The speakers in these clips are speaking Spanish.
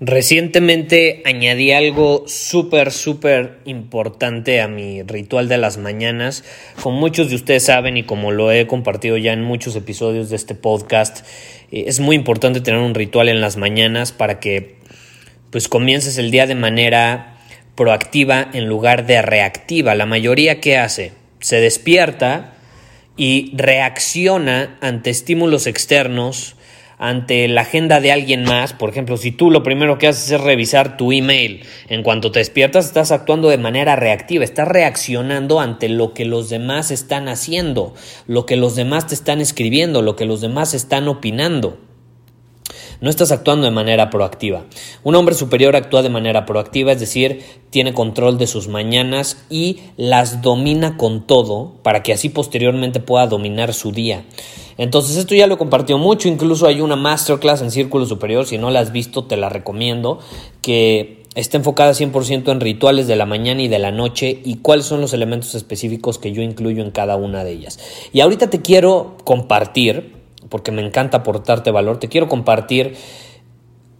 Recientemente añadí algo súper, súper importante a mi ritual de las mañanas. Como muchos de ustedes saben y como lo he compartido ya en muchos episodios de este podcast, eh, es muy importante tener un ritual en las mañanas para que pues comiences el día de manera proactiva en lugar de reactiva. La mayoría que hace se despierta y reacciona ante estímulos externos ante la agenda de alguien más, por ejemplo, si tú lo primero que haces es revisar tu email, en cuanto te despiertas estás actuando de manera reactiva, estás reaccionando ante lo que los demás están haciendo, lo que los demás te están escribiendo, lo que los demás están opinando. No estás actuando de manera proactiva. Un hombre superior actúa de manera proactiva, es decir, tiene control de sus mañanas y las domina con todo para que así posteriormente pueda dominar su día. Entonces esto ya lo compartió mucho, incluso hay una masterclass en Círculo Superior, si no la has visto te la recomiendo, que está enfocada 100% en rituales de la mañana y de la noche y cuáles son los elementos específicos que yo incluyo en cada una de ellas. Y ahorita te quiero compartir, porque me encanta aportarte valor, te quiero compartir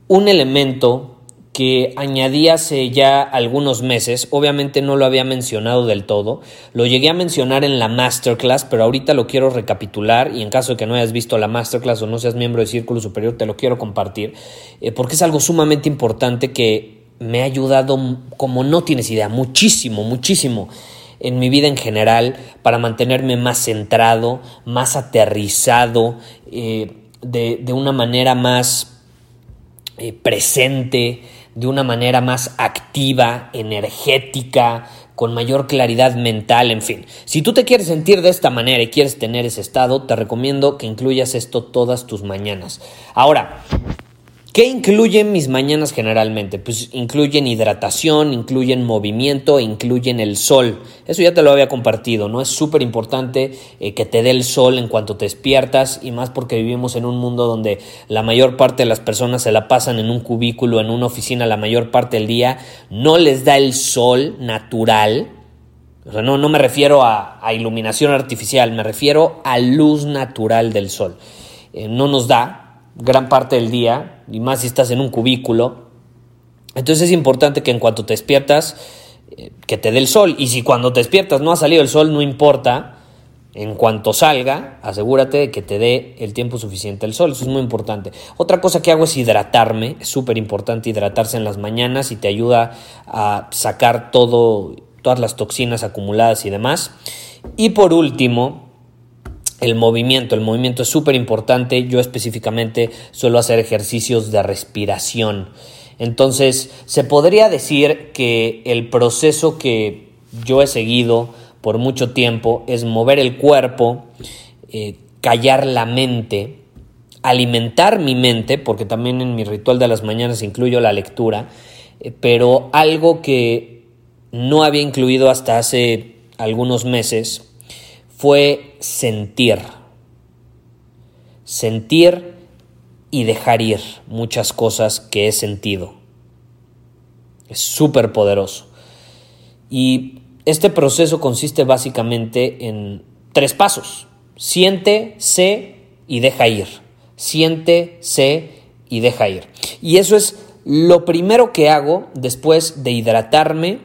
un elemento que añadí hace ya algunos meses, obviamente no lo había mencionado del todo, lo llegué a mencionar en la masterclass, pero ahorita lo quiero recapitular y en caso de que no hayas visto la masterclass o no seas miembro de Círculo Superior, te lo quiero compartir, eh, porque es algo sumamente importante que me ha ayudado como no tienes idea, muchísimo, muchísimo en mi vida en general para mantenerme más centrado, más aterrizado, eh, de, de, una manera más eh, presente, de una manera más activa, energética, con mayor claridad mental, en fin. Si tú te quieres sentir de esta manera y quieres tener ese estado, te recomiendo que incluyas esto todas tus mañanas. Ahora, ¿Qué incluyen mis mañanas generalmente? Pues incluyen hidratación, incluyen movimiento, incluyen el sol. Eso ya te lo había compartido, ¿no? Es súper importante eh, que te dé el sol en cuanto te despiertas y más porque vivimos en un mundo donde la mayor parte de las personas se la pasan en un cubículo, en una oficina la mayor parte del día. No les da el sol natural. O sea, no, no me refiero a, iluminación artificial, me refiero a luz natural del sol. Eh, no nos da, gran parte del día, y más si estás en un cubículo. Entonces es importante que en cuanto te despiertas, eh, que te dé el sol. Y si cuando te despiertas no ha salido el sol, no importa. En cuanto salga, asegúrate de que te dé el tiempo suficiente el sol. Eso es muy importante. Otra cosa que hago es hidratarme. Es súper importante hidratarse en las mañanas y te ayuda a sacar todo, todas las toxinas acumuladas y demás. Y por último, el movimiento. El movimiento es súper importante. Yo específicamente suelo hacer ejercicios de respiración. Entonces, se podría decir que el proceso que yo he seguido por mucho tiempo es mover el cuerpo, eh, callar la mente, alimentar mi mente, porque también en mi ritual de las mañanas incluyo la lectura, eh, pero algo que no había incluido hasta hace algunos meses fue sentir. Sentir y dejar ir muchas cosas que he sentido. Es súper poderoso. Y este proceso consiste básicamente en tres pasos. Siente, sé y deja ir. Siente, sé y deja ir. Y eso es lo primero que hago después de hidratarme.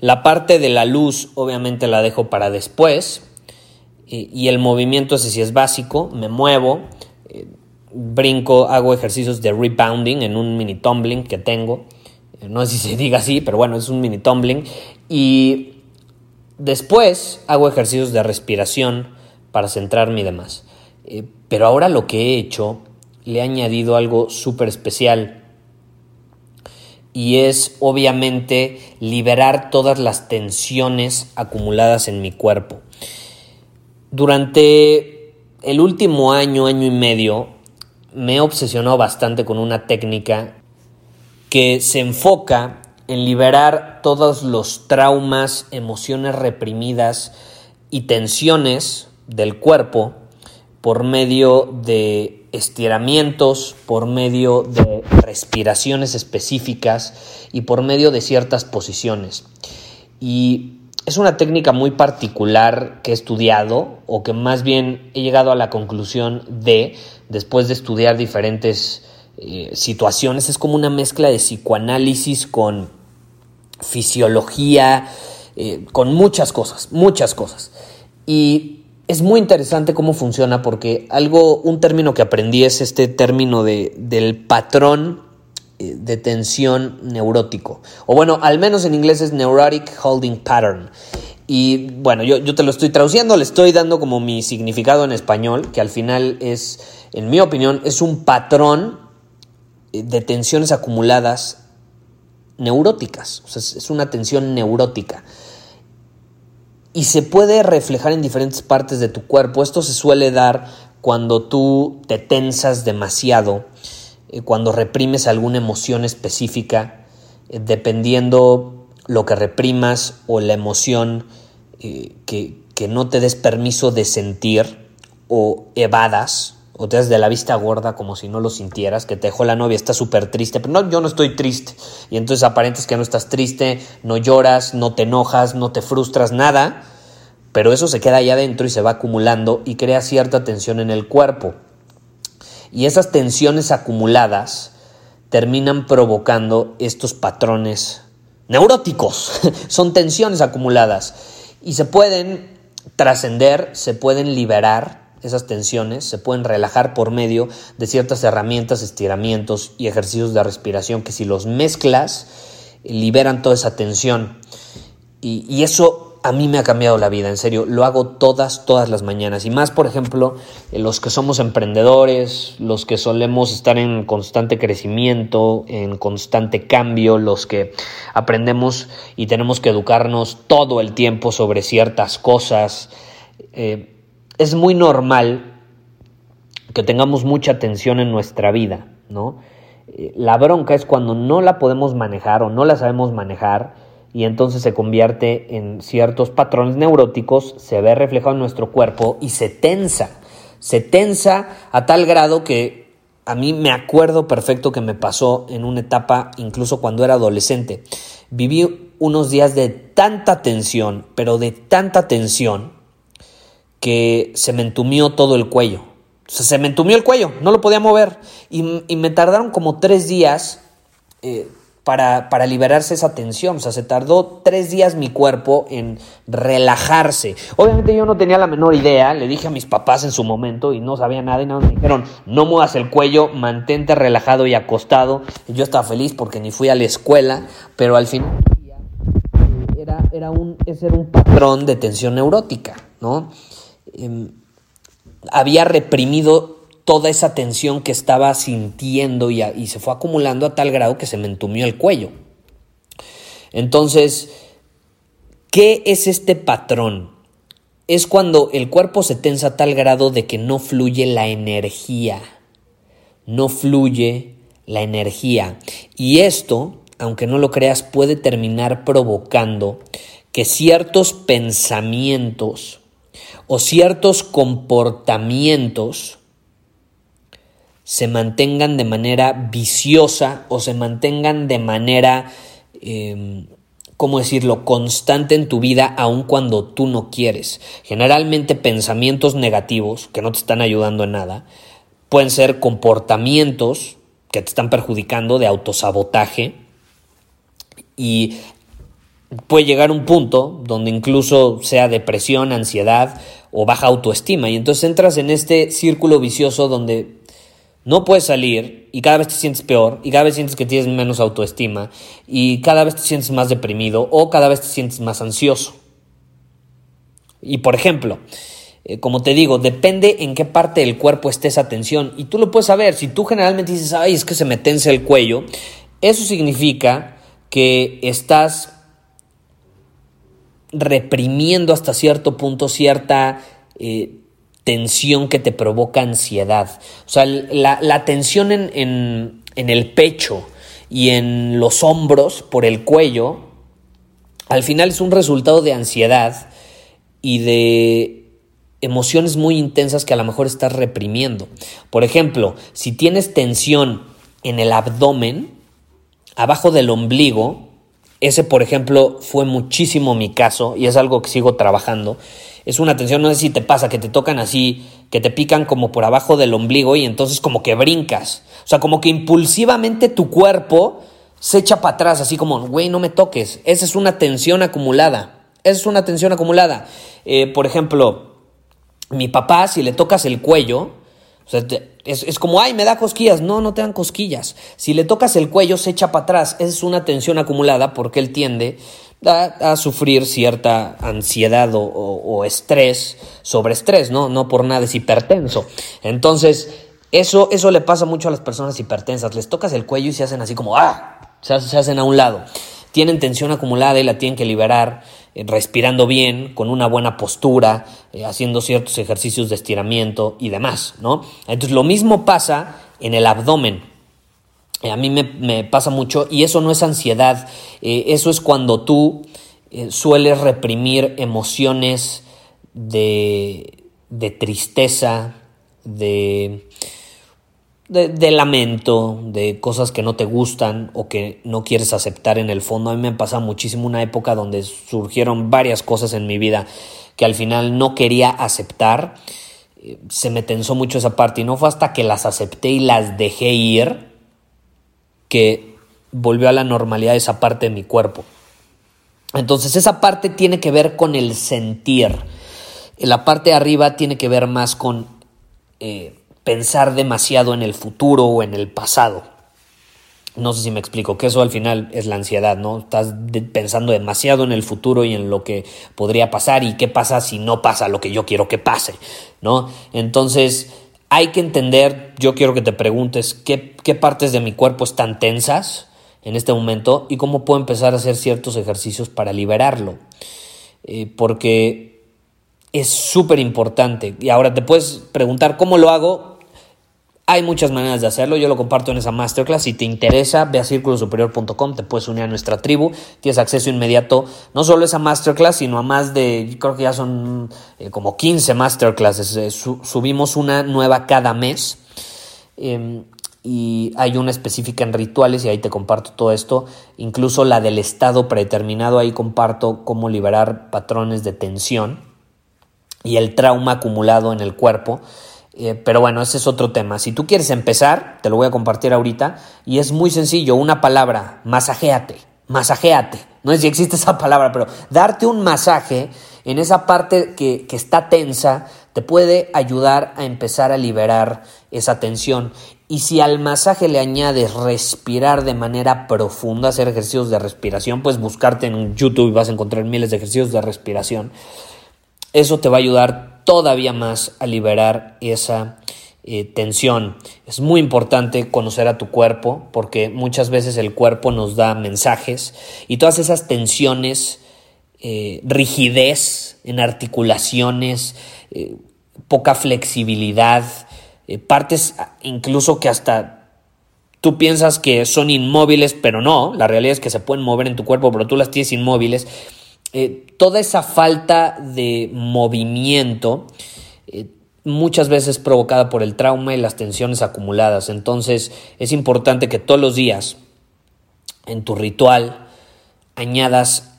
La parte de la luz obviamente la dejo para después y el movimiento ese sí es básico, me muevo, eh, brinco, hago ejercicios de rebounding en un mini tumbling que tengo, no sé si se diga así, pero bueno, es un mini tumbling. Y después hago ejercicios de respiración para centrarme y demás. Eh, pero ahora lo que he hecho, le he añadido algo súper especial. Y es obviamente liberar todas las tensiones acumuladas en mi cuerpo. Durante el último año, año y medio, me he obsesionado bastante con una técnica que se enfoca en liberar todos los traumas, emociones reprimidas y tensiones del cuerpo por medio de estiramientos, por medio de respiraciones específicas y por medio de ciertas posiciones. Y es una técnica muy particular que he estudiado o que más bien he llegado a la conclusión de, después de estudiar diferentes eh, situaciones, es como una mezcla de psicoanálisis con fisiología, eh, con muchas cosas, muchas cosas. Y es muy interesante cómo funciona porque algo, un término que aprendí es este término de, del patrón de tensión neurótico. O bueno, al menos en inglés es neurotic holding pattern. Y bueno, yo, yo te lo estoy traduciendo, le estoy dando como mi significado en español, que al final es, en mi opinión, es un patrón eh, de tensiones acumuladas neuróticas. O sea, es una tensión neurótica y se puede reflejar en diferentes partes de tu cuerpo. Esto se suele dar cuando tú te tensas demasiado, eh, cuando reprimes alguna emoción específica, eh, dependiendo lo que reprimas o la emoción eh, que, que no te des permiso de sentir o evadas o te das de la vista gorda como si no lo sintieras, que te dejó la novia, está súper triste, pero no, yo no estoy triste. Y entonces aparentes que no estás triste, no lloras, no te enojas, no te frustras, nada, pero eso se queda ahí adentro y se va acumulando y crea cierta tensión en el cuerpo. Y esas tensiones acumuladas terminan provocando estos patrones neuróticos. Son tensiones acumuladas y se pueden trascender, se pueden liberar esas tensiones se pueden relajar por medio de ciertas herramientas, estiramientos y ejercicios de respiración que si los mezclas liberan toda esa tensión. Y, eso a mí me ha cambiado la vida, en serio, lo hago todas, todas las mañanas. Y más, por ejemplo, los que somos emprendedores, los que solemos estar en constante crecimiento, en constante cambio, los que aprendemos y tenemos que educarnos todo el tiempo sobre ciertas cosas. Eh, es muy normal que tengamos mucha tensión en nuestra vida, ¿no? Eh, la bronca es cuando no la podemos manejar o no la sabemos manejar y entonces se convierte en ciertos patrones neuróticos, se ve reflejado en nuestro cuerpo y se tensa. Se tensa a tal grado que a mí me acuerdo perfecto que me pasó en una etapa, incluso cuando era adolescente. Viví unos días de tanta tensión, pero de tanta tensión, que se me entumió todo el cuello. Se me entumió el cuello, no lo podía mover. Y, me tardaron como tres días eh, para, para, liberarse esa tensión. O sea, se tardó tres días mi cuerpo en relajarse. Obviamente yo no tenía la menor idea, le dije a mis papás en su momento y no sabía nada y nada me dijeron, no muevas el cuello, mantente relajado y acostado. Yo estaba feliz porque ni fui a la escuela, pero al final era, era un, ese era un patrón de tensión neurótica, ¿no? Em, había reprimido toda esa tensión que estaba sintiendo y, se fue acumulando a tal grado que se me entumió el cuello. Entonces, ¿qué es este patrón? Es cuando el cuerpo se tensa a tal grado de que no fluye la energía. No fluye la energía. Y esto, aunque no lo creas, puede terminar provocando que ciertos pensamientos o ciertos comportamientos se mantengan de manera viciosa o se mantengan de manera, eh, ¿cómo decirlo?, constante en tu vida aun cuando tú no quieres. Generalmente pensamientos negativos que no te están ayudando en nada pueden ser comportamientos que te están perjudicando de autosabotaje y puede llegar un punto donde incluso sea depresión, ansiedad o baja autoestima. Y entonces entras en este círculo vicioso donde no puedes salir y cada vez te sientes peor y cada vez sientes que tienes menos autoestima y cada vez te sientes más deprimido o cada vez te sientes más ansioso. Y por ejemplo, eh, como te digo, depende en qué parte del cuerpo esté esa tensión y tú lo puedes saber. Si tú generalmente dices, ay, es que se me tensa el cuello, eso significa que estás reprimiendo hasta cierto punto cierta eh, tensión que te provoca ansiedad. O sea, la, tensión en, el pecho y en los hombros por el cuello, al final es un resultado de ansiedad y de emociones muy intensas que a lo mejor estás reprimiendo. Por ejemplo, si tienes tensión en el abdomen, abajo del ombligo, ese por ejemplo fue muchísimo mi caso y es algo que sigo trabajando es una tensión, no sé si te pasa, que te tocan así, que te pican como por abajo del ombligo y entonces como que brincas. O sea, como que impulsivamente tu cuerpo se echa para atrás, así como, güey, no me toques. Esa es una tensión acumulada. Esa es una tensión acumulada. Eh, por ejemplo, mi papá, si le tocas el cuello, es, es, como, ay, me da cosquillas. No, no te dan cosquillas. Si le tocas el cuello, se echa para atrás. Es una tensión acumulada porque él tiende a, sufrir cierta ansiedad o, estrés sobre estrés, ¿no? No por nada es hipertenso. Entonces, eso, eso le pasa mucho a las personas hipertensas. Les tocas el cuello y se hacen así como, ¡ah! Se, hacen a un lado. Tienen tensión acumulada y la tienen que liberar eh, respirando bien, con una buena postura, eh, haciendo ciertos ejercicios de estiramiento y demás, ¿no? Entonces, lo mismo pasa en el abdomen. Eh, a mí me, pasa mucho y eso no es ansiedad, eso es cuando tú sueles reprimir emociones de, de tristeza, de, de, lamento, de cosas que no te gustan o que no quieres aceptar en el fondo. A mí me pasa muchísimo una época donde surgieron varias cosas en mi vida que al final no quería aceptar. Se me tensó mucho esa parte y no fue hasta que las acepté y las dejé ir que volvió a la normalidad esa parte de mi cuerpo. Entonces esa parte tiene que ver con el sentir. La parte de arriba tiene que ver más con eh, pensar demasiado en el futuro o en el pasado. No sé si me explico, que eso al final es la ansiedad, ¿no? Estás pensando demasiado en el futuro y en lo que podría pasar y qué pasa si no pasa lo que yo quiero que pase, ¿no? Entonces, hay que entender, yo quiero que te preguntes qué, partes de mi cuerpo están tensas en este momento y cómo puedo empezar a hacer ciertos ejercicios para liberarlo. Eh, porque es súper importante. Y ahora te puedes preguntar cómo lo hago. Hay muchas maneras de hacerlo, yo lo comparto en esa masterclass. Si te interesa, ve a círculosuperior.com, te puedes unir a nuestra tribu, tienes acceso inmediato no solo a esa masterclass, sino a más de, creo que ya son eh, como 15 masterclasses. Eh, subimos una nueva cada mes. Em, y hay una específica en rituales y ahí te comparto todo esto, incluso la del estado predeterminado, ahí comparto cómo liberar patrones de tensión y el trauma acumulado en el cuerpo eh, pero bueno, ese es otro tema. Si tú quieres empezar, te lo voy a compartir ahorita, y es muy sencillo, una palabra, masajéate, masajéate. No sé si existe esa palabra, pero darte un masaje en esa parte que, que está tensa te puede ayudar a empezar a liberar esa tensión. Y si al masaje le añades respirar de manera profunda, hacer ejercicios de respiración, pues buscarte en YouTube y vas a encontrar miles de ejercicios de respiración. Eso te va a ayudar todavía más a liberar esa eh, tensión. Es muy importante conocer a tu cuerpo porque muchas veces el cuerpo nos da mensajes y todas esas tensiones, eh, rigidez en articulaciones, eh, poca flexibilidad, partes incluso que hasta tú piensas que son inmóviles, pero no, la realidad es que se pueden mover en tu cuerpo, pero tú las tienes inmóviles eh, toda esa falta de movimiento eh, muchas veces provocada por el trauma y las tensiones acumuladas. Entonces es importante que todos los días en tu ritual añadas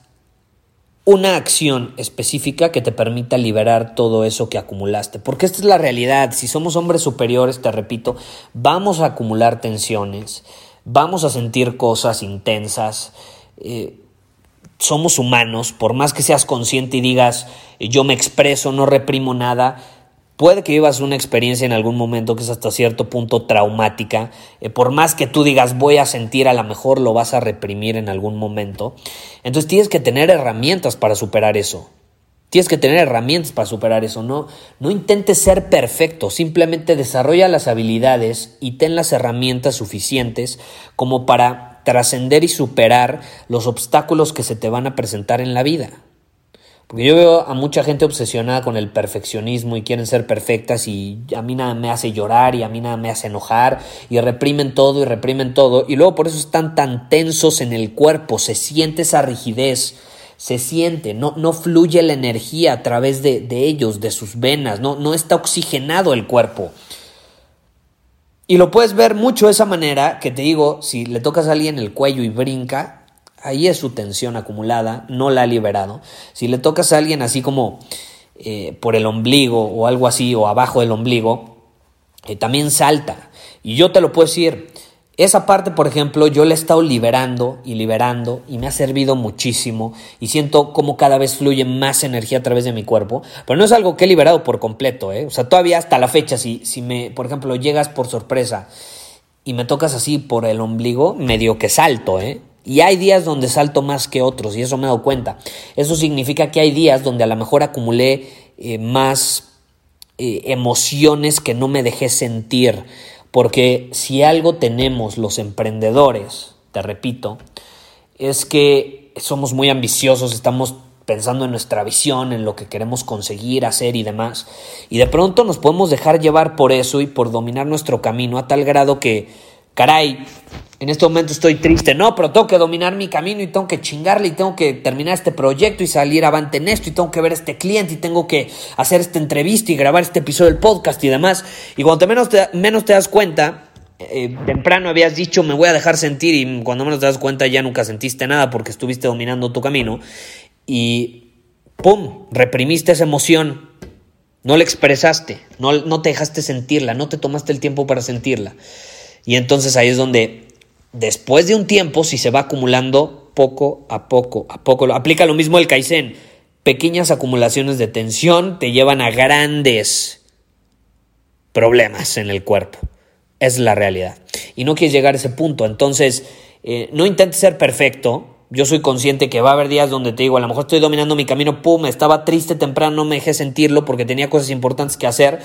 una acción específica que te permita liberar todo eso que acumulaste. Porque esta es la realidad. Si somos hombres superiores, te repito, vamos a acumular tensiones, vamos a sentir cosas intensas. Eh, somos humanos, por más que seas consciente y digas yo me expreso, no reprimo nada, puede que vivas una experiencia en algún momento que es hasta cierto punto traumática. Eh, por más que tú digas voy a sentir, a lo mejor lo vas a reprimir en algún momento. Entonces tienes que tener herramientas para superar eso. Tienes que tener herramientas para superar eso. No, no intentes ser perfecto. Simplemente desarrolla las habilidades y ten las herramientas suficientes como para trascender y superar los obstáculos que se te van a presentar en la vida. Porque yo veo a mucha gente obsesionada con el perfeccionismo y quieren ser perfectas y a mí nada me hace llorar y a mí nada me hace enojar y reprimen todo y reprimen todo y luego por eso están tan tensos en el cuerpo, se siente esa rigidez, se siente, no, no fluye la energía a través de, de ellos, de sus venas, no, no está oxigenado el cuerpo. Y lo puedes ver mucho de esa manera que te digo, si le tocas a alguien el cuello y brinca, ahí es su tensión acumulada, no la ha liberado. Si le tocas a alguien así como eh, por el ombligo o algo así, o abajo del ombligo, eh, también salta. Y yo te lo puedo decir, esa parte, por ejemplo, yo la he estado liberando y liberando y me ha servido muchísimo y siento como cada vez fluye más energía a través de mi cuerpo, pero no es algo que he liberado por completo, ¿eh? O sea, todavía hasta la fecha, si, si me, por ejemplo, llegas por sorpresa y me tocas así por el ombligo, medio que salto, ¿eh? Y hay días donde salto más que otros, y eso me he dado cuenta. Eso significa que hay días donde a lo mejor acumulé eh, más eh, emociones que no me dejé sentir. Porque si algo tenemos los emprendedores, te repito, es que somos muy ambiciosos, estamos pensando en nuestra visión, en lo que queremos conseguir, hacer y demás. Y de pronto nos podemos dejar llevar por eso y por dominar nuestro camino a tal grado que, caray, en este momento estoy triste, no, pero tengo que dominar mi camino y tengo que chingarle y tengo que terminar este proyecto y salir avante en esto y tengo que ver a este cliente y tengo que hacer esta entrevista y grabar este episodio del podcast y demás. Y cuando menos te, menos te das cuenta, eh, temprano habías dicho me voy a dejar sentir y cuando menos te das cuenta ya nunca sentiste nada porque estuviste dominando tu camino y ¡pum! reprimiste esa emoción, no la expresaste, no, no te dejaste sentirla, no te tomaste el tiempo para sentirla. Y entonces ahí es donde después de un tiempo, si se va acumulando poco a poco, a poco, aplica lo mismo el Kaizen. Pequeñas acumulaciones de tensión te llevan a grandes problemas en el cuerpo. Es la realidad. Y no quieres llegar a ese punto. Entonces, eh, no intentes ser perfecto. Yo soy consciente que va a haber días donde te digo, a lo mejor estoy dominando mi camino, pum, estaba triste temprano, no me dejé sentirlo porque tenía cosas importantes que hacer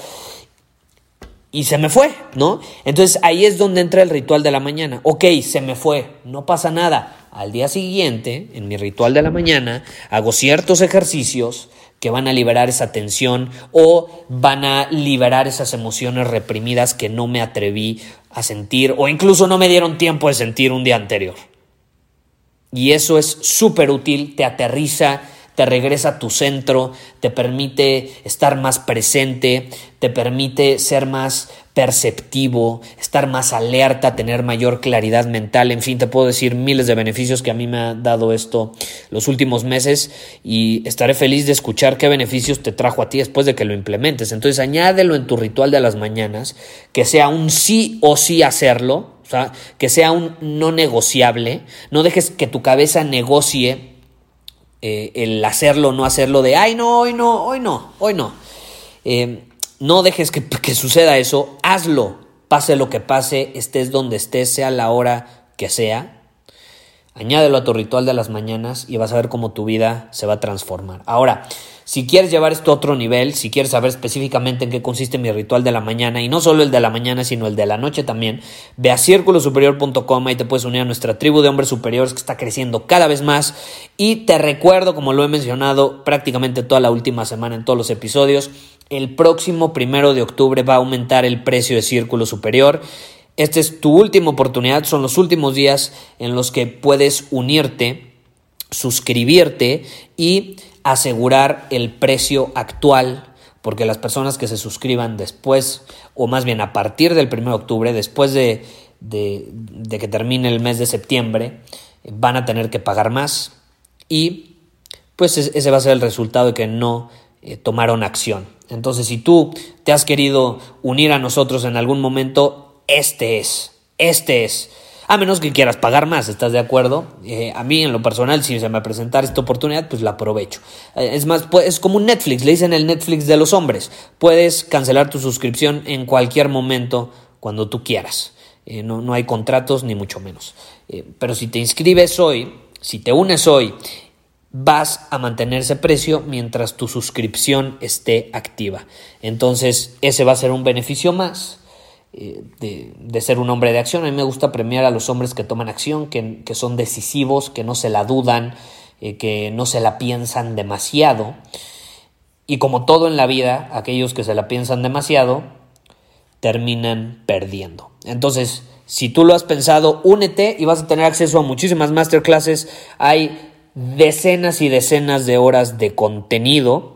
y se me fue, ¿no? Entonces ahí es donde entra el ritual de la mañana. Ok, se me fue, no pasa nada. Al día siguiente, en mi ritual de la mañana, hago ciertos ejercicios que van a liberar esa tensión o van a liberar esas emociones reprimidas que no me atreví a sentir o incluso no me dieron tiempo de sentir un día anterior. Y eso es súper útil, te aterriza te regresa a tu centro, te permite estar más presente, te permite ser más perceptivo, estar más alerta, tener mayor claridad mental, en fin, te puedo decir miles de beneficios que a mí me ha dado esto los últimos meses y estaré feliz de escuchar qué beneficios te trajo a ti después de que lo implementes. Entonces añádelo en tu ritual de las mañanas, que sea un sí o sí hacerlo, o sea, que sea un no negociable, no dejes que tu cabeza negocie eh, el hacerlo no hacerlo de, ay, no, hoy no, hoy no, hoy no. Eh, no dejes que, que suceda eso, hazlo, pase lo que pase, estés donde estés, sea la hora que sea. Añádelo a tu ritual de las mañanas y vas a ver cómo tu vida se va a transformar. Ahora, si quieres llevar esto a otro nivel, si quieres saber específicamente en qué consiste mi ritual de la mañana, y no solo el de la mañana, sino el de la noche también, ve a círculosuperior.com y te puedes unir a nuestra tribu de hombres superiores que está creciendo cada vez más. Y te recuerdo, como lo he mencionado prácticamente toda la última semana en todos los episodios, el próximo primero de octubre va a aumentar el precio de Círculo Superior. Esta es tu última oportunidad, son los últimos días en los que puedes unirte, suscribirte y asegurar el precio actual, porque las personas que se suscriban después, o más bien a partir del 1 de octubre, después de, que termine el mes de septiembre, van a tener que pagar más y pues ese va a ser el resultado de que no eh, tomaron acción. Entonces, si tú te has querido unir a nosotros en algún momento, este es, este es. A menos que quieras pagar más, ¿estás de acuerdo? Eh, a mí, en lo personal, si se me presentara esta oportunidad, pues la aprovecho. Eh, es más, pues, es como un Netflix, le dicen el Netflix de los hombres. Puedes cancelar tu suscripción en cualquier momento, cuando tú quieras. Eh, no, no, hay contratos, ni mucho menos. pero si te inscribes hoy, si te unes hoy, vas a mantener ese precio mientras tu suscripción esté activa. Entonces, ese va a ser un beneficio más eh, de, ser un hombre de acción. A mí me gusta premiar a los hombres que toman acción, que, son decisivos, que no se la dudan, eh, que no se la piensan demasiado. Y como todo en la vida, aquellos que se la piensan demasiado terminan perdiendo. Entonces, si tú lo has pensado, únete y vas a tener acceso a muchísimas masterclasses. Hay decenas y decenas de horas de contenido